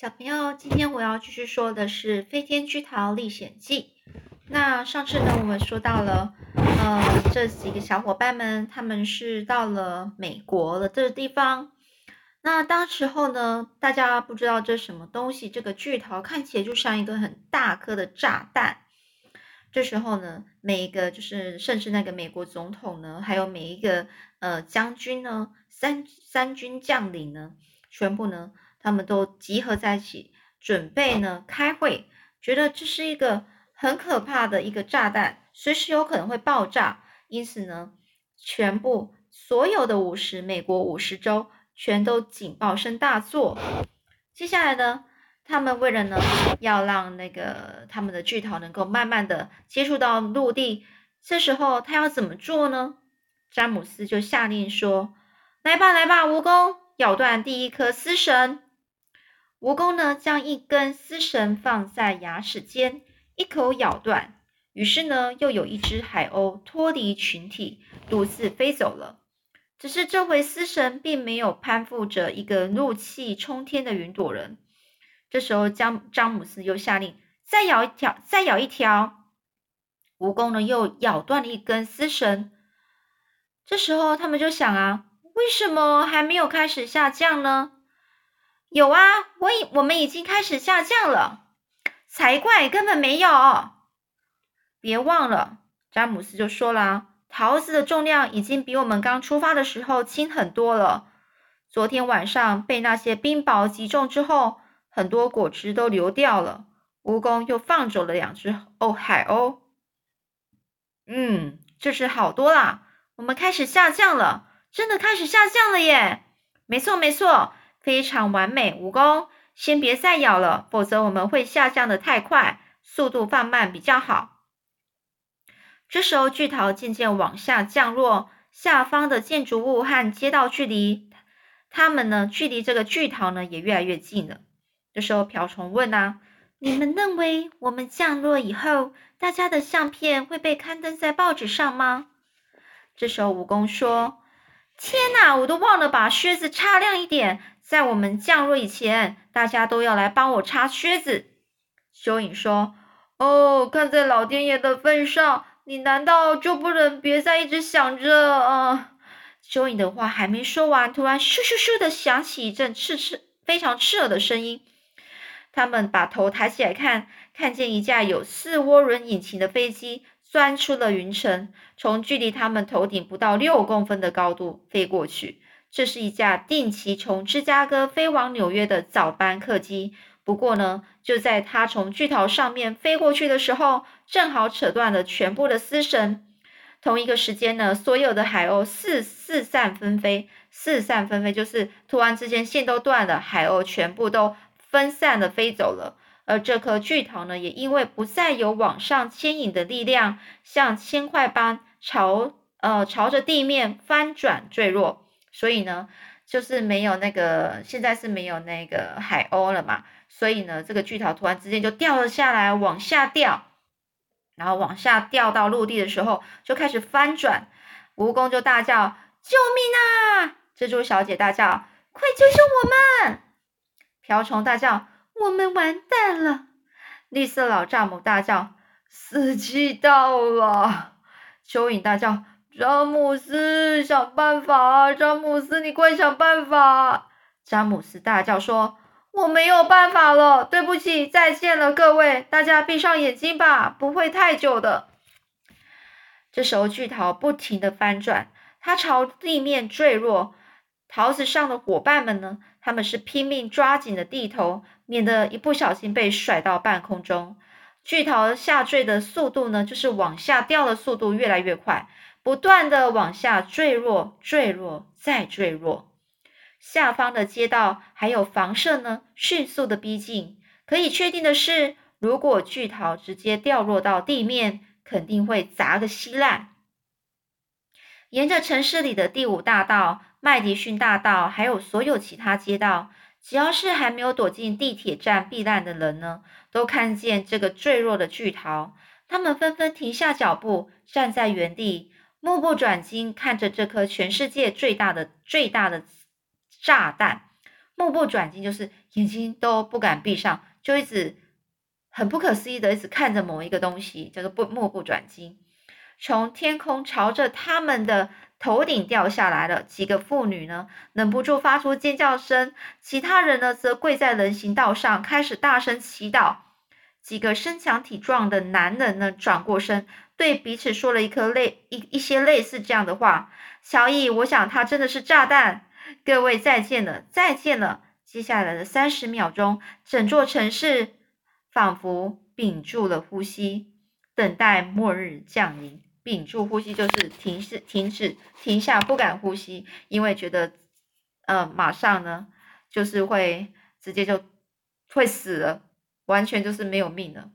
小朋友，今天我要继续说的是《飞天巨桃历险记》。那上次呢，我们说到了，呃，这几个小伙伴们，他们是到了美国的这个地方。那当时候呢，大家不知道这什么东西，这个巨桃看起来就像一个很大颗的炸弹。这时候呢，每一个就是甚至那个美国总统呢，还有每一个呃将军呢，三三军将领呢，全部呢。他们都集合在一起，准备呢开会，觉得这是一个很可怕的一个炸弹，随时有可能会爆炸。因此呢，全部所有的五十美国五十州全都警报声大作。接下来呢，他们为了呢要让那个他们的巨头能够慢慢的接触到陆地，这时候他要怎么做呢？詹姆斯就下令说：“来吧，来吧，蜈蚣，咬断第一颗丝绳。”蜈蚣呢，将一根丝绳放在牙齿间，一口咬断。于是呢，又有一只海鸥脱离群体，独自飞走了。只是这回丝绳并没有攀附着一个怒气冲天的云朵人。这时候，詹詹姆斯又下令再咬一条，再咬一条。蜈蚣呢，又咬断了一根丝绳。这时候，他们就想啊，为什么还没有开始下降呢？有啊，我已我们已经开始下降了，才怪，根本没有。别忘了，詹姆斯就说了，桃子的重量已经比我们刚出发的时候轻很多了。昨天晚上被那些冰雹击中之后，很多果汁都流掉了。蜈蚣又放走了两只哦海鸥。嗯，这是好多啦，我们开始下降了，真的开始下降了耶！没错，没错。非常完美，蜈蚣，先别再咬了，否则我们会下降的太快，速度放慢比较好。这时候，巨桃渐渐往下降落，下方的建筑物和街道距离，它们呢，距离这个巨桃呢也越来越近了。这时候，瓢虫问啊：“你们认为我们降落以后，大家的相片会被刊登在报纸上吗？”这时候，蜈蚣说：“天哪，我都忘了把靴子擦亮一点。”在我们降落以前，大家都要来帮我擦靴子。蚯蚓说：“哦，看在老天爷的份上，你难道就不能别再一直想着啊？”蚯蚓的话还没说完，突然咻咻咻的响起一阵刺刺、非常刺耳的声音。他们把头抬起来看，看见一架有四涡轮引擎的飞机钻出了云层，从距离他们头顶不到六公分的高度飞过去。这是一架定期从芝加哥飞往纽约的早班客机。不过呢，就在它从巨桃上面飞过去的时候，正好扯断了全部的丝绳。同一个时间呢，所有的海鸥四四散纷飞，四散纷飞就是突然之间线都断了，海鸥全部都分散的飞走了。而这颗巨桃呢，也因为不再有往上牵引的力量，像铅块般朝呃朝着地面翻转坠落。所以呢，就是没有那个，现在是没有那个海鸥了嘛。所以呢，这个巨桃突然之间就掉了下来，往下掉，然后往下掉到陆地的时候，就开始翻转。蜈蚣就大叫：“救命啊！”蜘蛛小姐大叫：“快救救我们！”瓢虫大叫：“我们完蛋了！”绿色老丈母大叫：“死期到了！”蚯蚓大叫。詹姆斯，想办法！詹姆斯，你快想办法！詹姆斯大叫说：“我没有办法了，对不起，再见了，各位，大家闭上眼睛吧，不会太久的。”这时候，巨桃不停的翻转，它朝地面坠落。桃子上的伙伴们呢？他们是拼命抓紧的地头，免得一不小心被甩到半空中。巨桃下坠的速度呢，就是往下掉的速度越来越快。不断的往下坠落，坠落，再坠落。下方的街道还有房舍呢，迅速的逼近。可以确定的是，如果巨桃直接掉落到地面，肯定会砸个稀烂。沿着城市里的第五大道、麦迪逊大道，还有所有其他街道，只要是还没有躲进地铁站避难的人呢，都看见这个坠落的巨桃。他们纷纷停下脚步，站在原地。目不转睛看着这颗全世界最大的最大的炸弹，目不转睛，就是眼睛都不敢闭上，就一直很不可思议的一直看着某一个东西，叫做不目不转睛。从天空朝着他们的头顶掉下来了。几个妇女呢，忍不住发出尖叫声；其他人呢，则跪在人行道上，开始大声祈祷。几个身强体壮的男人呢，转过身，对彼此说了一颗类一一些类似这样的话：“小易，我想它真的是炸弹。”各位再见了，再见了。接下来的三十秒钟，整座城市仿佛屏住了呼吸，等待末日降临。屏住呼吸就是停止、停止、停下，不敢呼吸，因为觉得，呃，马上呢，就是会直接就会死了，完全就是没有命了。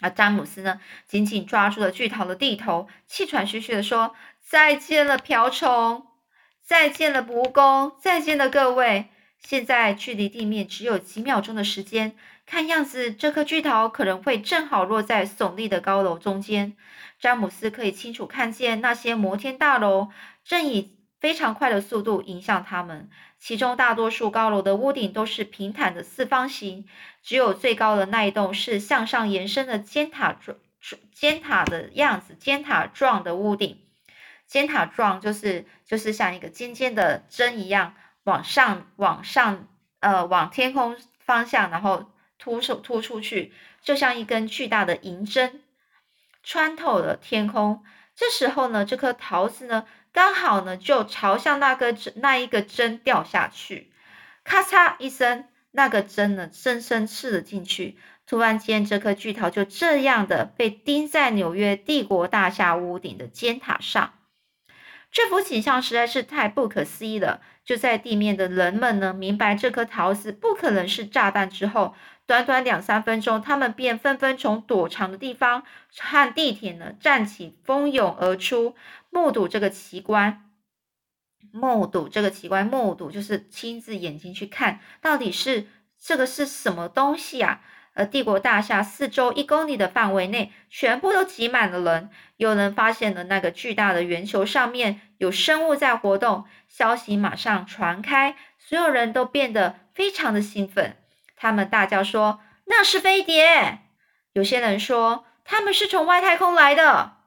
而詹姆斯呢，紧紧抓住了巨桃的地头，气喘吁吁的说：“再见了，瓢虫。”再见了，蜈蚣！再见了，各位！现在距离地面只有几秒钟的时间，看样子这颗巨桃可能会正好落在耸立的高楼中间。詹姆斯可以清楚看见那些摩天大楼正以非常快的速度迎向他们，其中大多数高楼的屋顶都是平坦的四方形，只有最高的那一栋是向上延伸的尖塔状尖塔的样子，尖塔状的屋顶。尖塔状就是就是像一个尖尖的针一样往上往上呃往天空方向，然后突出突出去，就像一根巨大的银针穿透了天空。这时候呢，这颗桃子呢刚好呢就朝向那个那一个针掉下去，咔嚓一声，那个针呢深深刺了进去。突然间，这颗巨桃就这样的被钉在纽约帝国大厦屋顶的尖塔上。这幅景象实在是太不可思议了。就在地面的人们呢，明白这颗桃子不可能是炸弹之后，短短两三分钟，他们便纷纷从躲藏的地方和地铁呢站起，蜂拥而出，目睹这个奇观。目睹这个奇观，目睹就是亲自眼睛去看，到底是这个是什么东西啊？而帝国大厦四周一公里的范围内，全部都挤满了人。有人发现了那个巨大的圆球上面有生物在活动，消息马上传开，所有人都变得非常的兴奋。他们大叫说：“那是飞碟！”有些人说：“他们是从外太空来的。”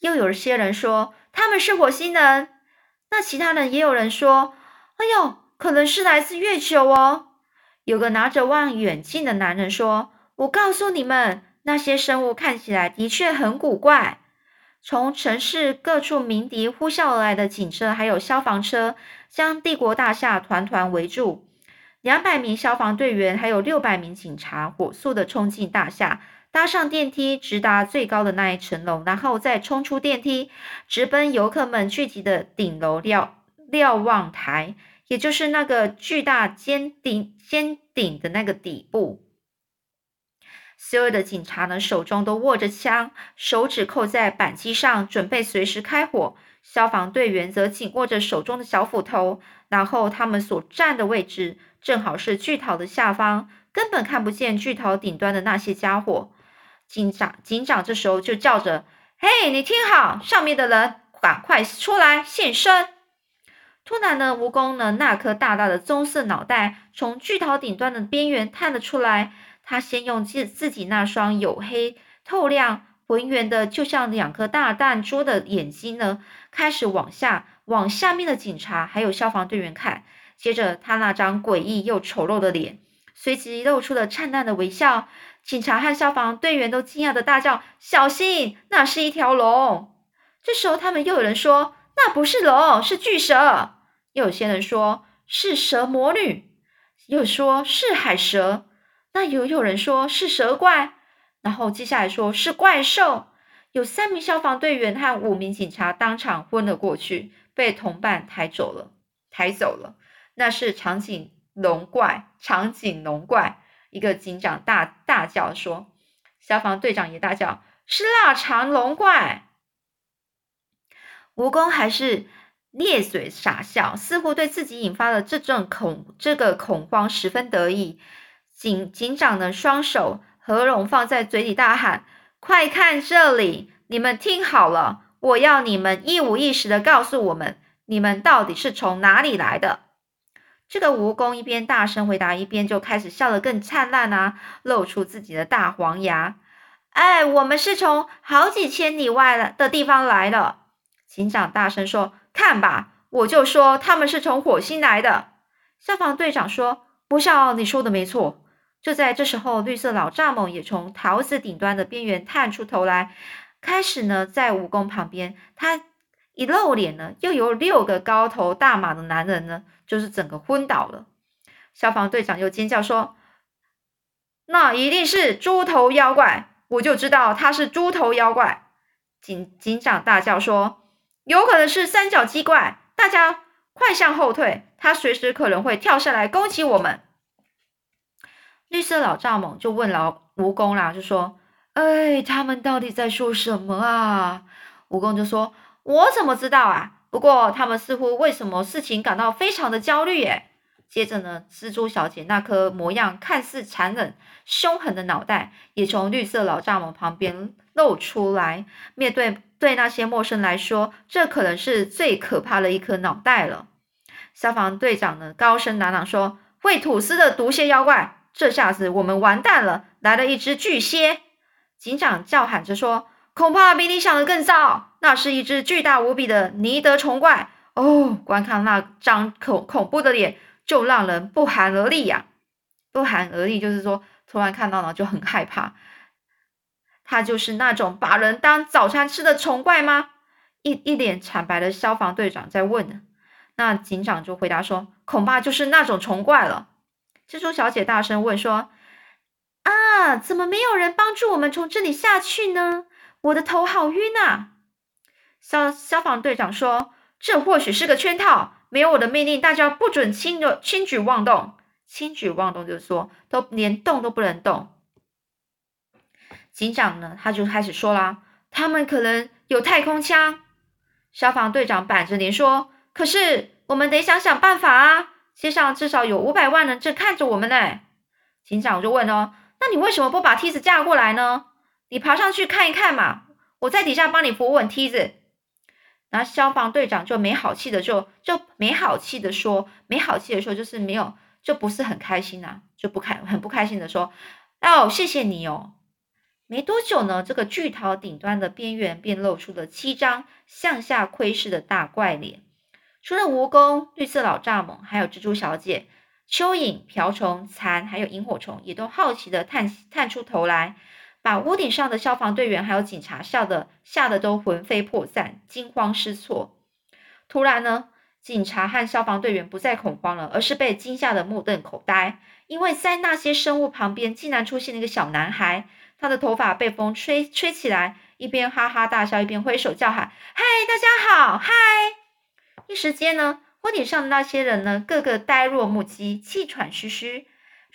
又有些人说：“他们是火星人。”那其他人也有人说：“哎呦，可能是来自月球哦。”有个拿着望远镜的男人说：“我告诉你们，那些生物看起来的确很古怪。”从城市各处鸣笛呼啸而来的警车，还有消防车，将帝国大厦团团围住。两百名消防队员，还有六百名警察，火速的冲进大厦，搭上电梯，直达最高的那一层楼，然后再冲出电梯，直奔游客们聚集的顶楼瞭瞭望台。也就是那个巨大尖顶尖顶的那个底部，所有的警察呢手中都握着枪，手指扣在扳机上，准备随时开火。消防队员则紧握着手中的小斧头，然后他们所站的位置正好是巨桃的下方，根本看不见巨桃顶端的那些家伙。警长警长这时候就叫着：“嘿，你听好，上面的人赶快出来现身！”突然呢，蜈蚣呢那颗大大的棕色脑袋从巨桃顶端的边缘探了出来。他先用自自己那双黝黑、透亮、浑圆的，就像两颗大弹珠的眼睛呢，开始往下往下面的警察还有消防队员看。接着，他那张诡异又丑陋的脸随即露出了灿烂的微笑。警察和消防队员都惊讶的大叫：“小心，那是一条龙！”这时候，他们又有人说：“那不是龙，是巨蛇。”又有些人说是蛇魔女，又说是海蛇，那又有人说是蛇怪，然后接下来说是怪兽。有三名消防队员和五名警察当场昏了过去，被同伴抬走了，抬走了。那是长颈龙怪，长颈龙怪。一个警长大大叫说，消防队长也大叫是腊肠龙怪。蜈蚣还是。咧嘴傻笑，似乎对自己引发了这种恐这个恐慌十分得意。警警长的双手合拢放在嘴里，大喊：“快看这里！你们听好了，我要你们一五一十的告诉我们，你们到底是从哪里来的。”这个蜈蚣一边大声回答，一边就开始笑得更灿烂啊，露出自己的大黄牙。哎，我们是从好几千里外的地方来的。警长大声说：“看吧，我就说他们是从火星来的。”消防队长说：“不笑，你说的没错。”就在这时候，绿色老蚱蜢也从桃子顶端的边缘探出头来，开始呢，在蜈蚣旁边。他一露脸呢，又有六个高头大马的男人呢。就是整个昏倒了，消防队长又尖叫说：“那一定是猪头妖怪！”我就知道他是猪头妖怪。警警长大叫说：“有可能是三角鸡怪！大家快向后退，他随时可能会跳下来攻击我们。”绿色老蚱蜢就问老蜈蚣啦，就说：“哎，他们到底在说什么啊？”蜈蚣就说：“我怎么知道啊？”不过，他们似乎为什么事情感到非常的焦虑耶。接着呢，蜘蛛小姐那颗模样看似残忍凶狠的脑袋也从绿色老蚱蜢旁边露出来。面对对那些陌生来说，这可能是最可怕的一颗脑袋了。消防队长呢，高声嚷嚷说：“会吐丝的毒蝎妖怪，这下子我们完蛋了！来了一只巨蝎！”警长叫喊着说。恐怕比你想的更糟，那是一只巨大无比的尼德虫怪哦！观看那张恐恐怖的脸，就让人不寒而栗呀！不寒而栗就是说，突然看到了就很害怕。他就是那种把人当早餐吃的虫怪吗？一一脸惨白的消防队长在问呢。那警长就回答说：“恐怕就是那种虫怪了。”蜘蛛小姐大声问说：“啊，怎么没有人帮助我们从这里下去呢？”我的头好晕啊！消消防队长说：“这或许是个圈套，没有我的命令，大家不准轻的轻举妄动。轻举妄动就是说，都连动都不能动。”警长呢，他就开始说啦：“他们可能有太空枪。”消防队长板着脸说：“可是我们得想想办法啊！街上至少有五百万人正看着我们呢。”警长就问哦：“那你为什么不把梯子架过来呢？”你爬上去看一看嘛，我在底下帮你扶稳梯子。然后消防队长就没好气的就就没好气的说，没好气的说就是没有，就不是很开心呐，就不开很不开心的说，哦，谢谢你哦。没多久呢，这个巨桃顶端的边缘便露出了七张向下窥视的大怪脸，除了蜈蚣、绿色老蚱蜢，还有蜘蛛小姐、蚯蚓、瓢虫、蚕，还有萤火虫，也都好奇的探探出头来。把屋顶上的消防队员还有警察笑得吓得都魂飞魄散、惊慌失措。突然呢，警察和消防队员不再恐慌了，而是被惊吓得目瞪口呆，因为在那些生物旁边竟然出现了一个小男孩，他的头发被风吹吹起来，一边哈哈大笑，一边挥手叫喊：“嗨，大家好，嗨！”一时间呢，屋顶上的那些人呢，个个呆若木鸡，气喘吁吁。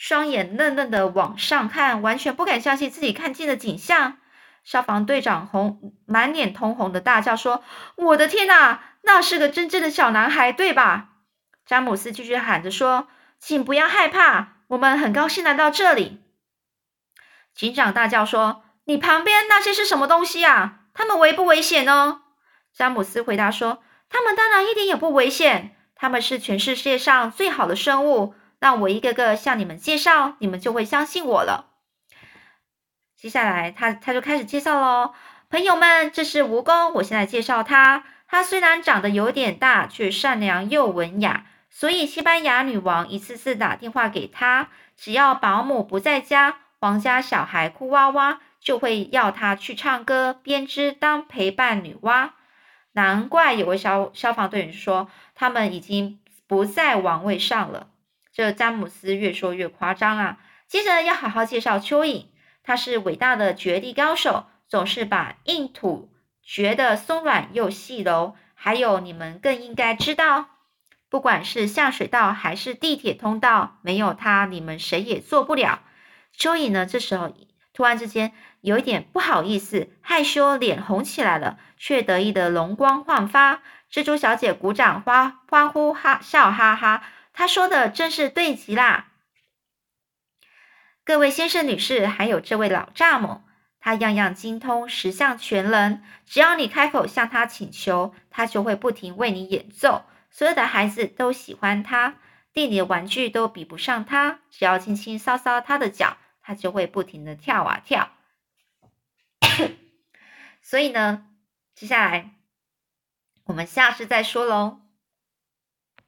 双眼愣愣的往上看，完全不敢相信自己看见的景象。消防队长红满脸通红的大叫说：“我的天哪，那是个真正的小男孩，对吧？”詹姆斯继续喊着说：“请不要害怕，我们很高兴来到这里。”警长大叫说：“你旁边那些是什么东西啊？他们危不危险呢？”詹姆斯回答说：“他们当然一点也不危险，他们是全世界上最好的生物。”让我一个个向你们介绍，你们就会相信我了。接下来，他他就开始介绍喽，朋友们，这是蜈蚣，我现在介绍他。他虽然长得有点大，却善良又文雅，所以西班牙女王一次次打电话给他，只要保姆不在家，皇家小孩哭哇哇，就会要他去唱歌、编织当陪伴女娲。难怪有位消消防队员说，他们已经不在王位上了。这詹姆斯越说越夸张啊！接着要好好介绍蚯蚓，他是伟大的掘地高手，总是把硬土掘得松软又细柔。还有，你们更应该知道，不管是下水道还是地铁通道，没有它，你们谁也做不了。蚯蚓呢？这时候突然之间有一点不好意思，害羞，脸红起来了，却得意的容光焕发。蜘蛛小姐鼓掌，欢欢呼哈，笑哈哈。他说的真是对极啦！各位先生、女士，还有这位老蚱蜢，他样样精通，十项全能。只要你开口向他请求，他就会不停为你演奏。所有的孩子都喜欢他。店里的玩具都比不上它，只要轻轻搔搔它的脚，它就会不停的跳啊跳。所以呢，接下来我们下次再说喽。